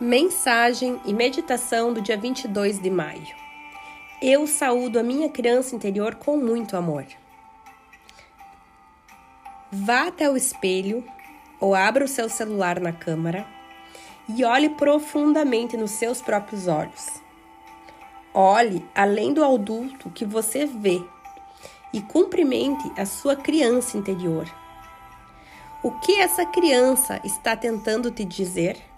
Mensagem e meditação do dia 22 de maio. Eu saúdo a minha criança interior com muito amor. Vá até o espelho ou abra o seu celular na câmera e olhe profundamente nos seus próprios olhos. Olhe além do adulto que você vê e cumprimente a sua criança interior. O que essa criança está tentando te dizer?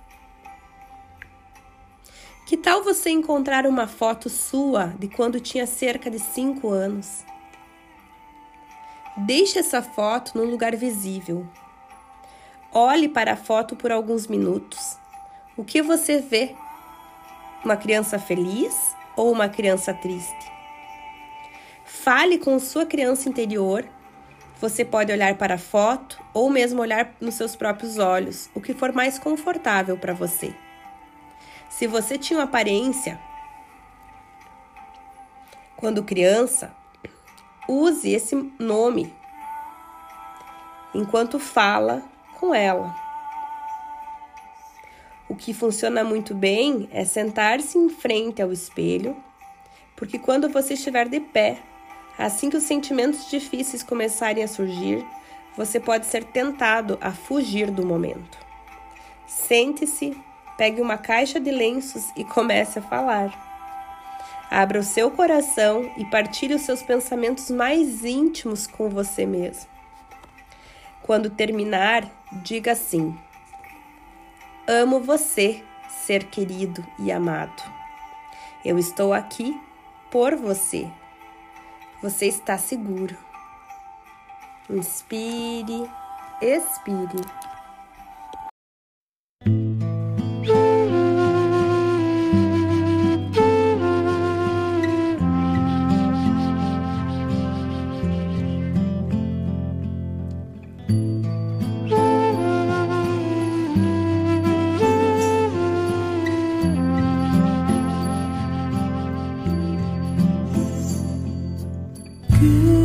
Que tal você encontrar uma foto sua de quando tinha cerca de 5 anos? Deixe essa foto num lugar visível. Olhe para a foto por alguns minutos. O que você vê? Uma criança feliz ou uma criança triste? Fale com sua criança interior. Você pode olhar para a foto ou mesmo olhar nos seus próprios olhos, o que for mais confortável para você. Se você tinha uma aparência quando criança, use esse nome enquanto fala com ela. O que funciona muito bem é sentar-se em frente ao espelho, porque quando você estiver de pé, assim que os sentimentos difíceis começarem a surgir, você pode ser tentado a fugir do momento. Sente-se pegue uma caixa de lenços e comece a falar. Abra o seu coração e partilhe os seus pensamentos mais íntimos com você mesmo. Quando terminar, diga assim: Amo você, ser querido e amado. Eu estou aqui por você. Você está seguro. Inspire, expire. you.